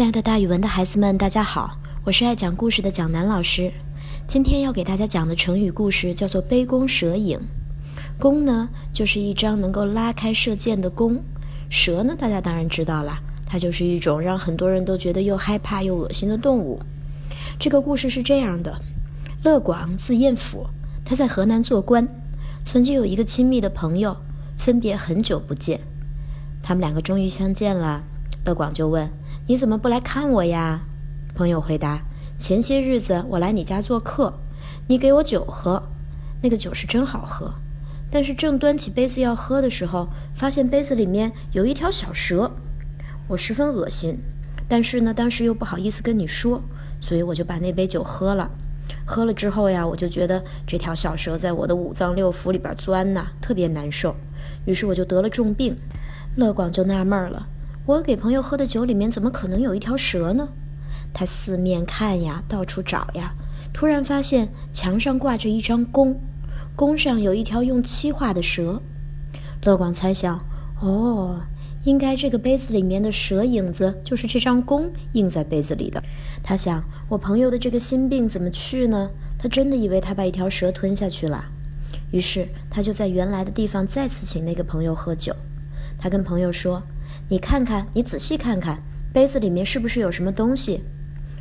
亲爱的，大语文的孩子们，大家好，我是爱讲故事的蒋楠老师。今天要给大家讲的成语故事叫做“杯弓蛇影”。弓呢，就是一张能够拉开射箭的弓；蛇呢，大家当然知道了，它就是一种让很多人都觉得又害怕又恶心的动物。这个故事是这样的：乐广字彦甫，他在河南做官，曾经有一个亲密的朋友，分别很久不见，他们两个终于相见了。乐广就问。你怎么不来看我呀？朋友回答：“前些日子我来你家做客，你给我酒喝，那个酒是真好喝。但是正端起杯子要喝的时候，发现杯子里面有一条小蛇，我十分恶心。但是呢，当时又不好意思跟你说，所以我就把那杯酒喝了。喝了之后呀，我就觉得这条小蛇在我的五脏六腑里边钻呐，特别难受。于是我就得了重病。乐广就纳闷了。”我给朋友喝的酒里面怎么可能有一条蛇呢？他四面看呀，到处找呀，突然发现墙上挂着一张弓，弓上有一条用漆画的蛇。乐广猜想，哦，应该这个杯子里面的蛇影子就是这张弓印在杯子里的。他想，我朋友的这个心病怎么去呢？他真的以为他把一条蛇吞下去了。于是他就在原来的地方再次请那个朋友喝酒。他跟朋友说。你看看，你仔细看看，杯子里面是不是有什么东西？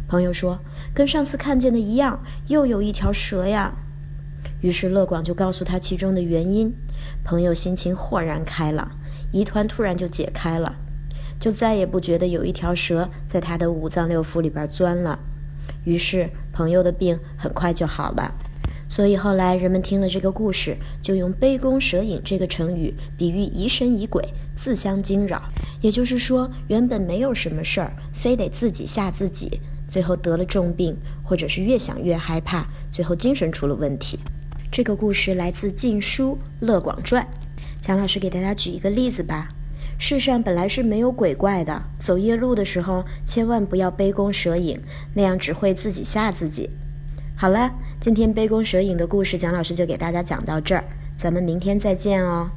朋友说，跟上次看见的一样，又有一条蛇呀。于是乐广就告诉他其中的原因，朋友心情豁然开朗，疑团突然就解开了，就再也不觉得有一条蛇在他的五脏六腑里边钻了。于是朋友的病很快就好了。所以后来人们听了这个故事，就用“杯弓蛇影”这个成语比喻疑神疑鬼、自相惊扰。也就是说，原本没有什么事儿，非得自己吓自己，最后得了重病，或者是越想越害怕，最后精神出了问题。这个故事来自《晋书·乐广传》。蒋老师给大家举一个例子吧：世上本来是没有鬼怪的，走夜路的时候千万不要杯弓蛇影，那样只会自己吓自己。好了，今天杯弓蛇影的故事，蒋老师就给大家讲到这儿，咱们明天再见哦。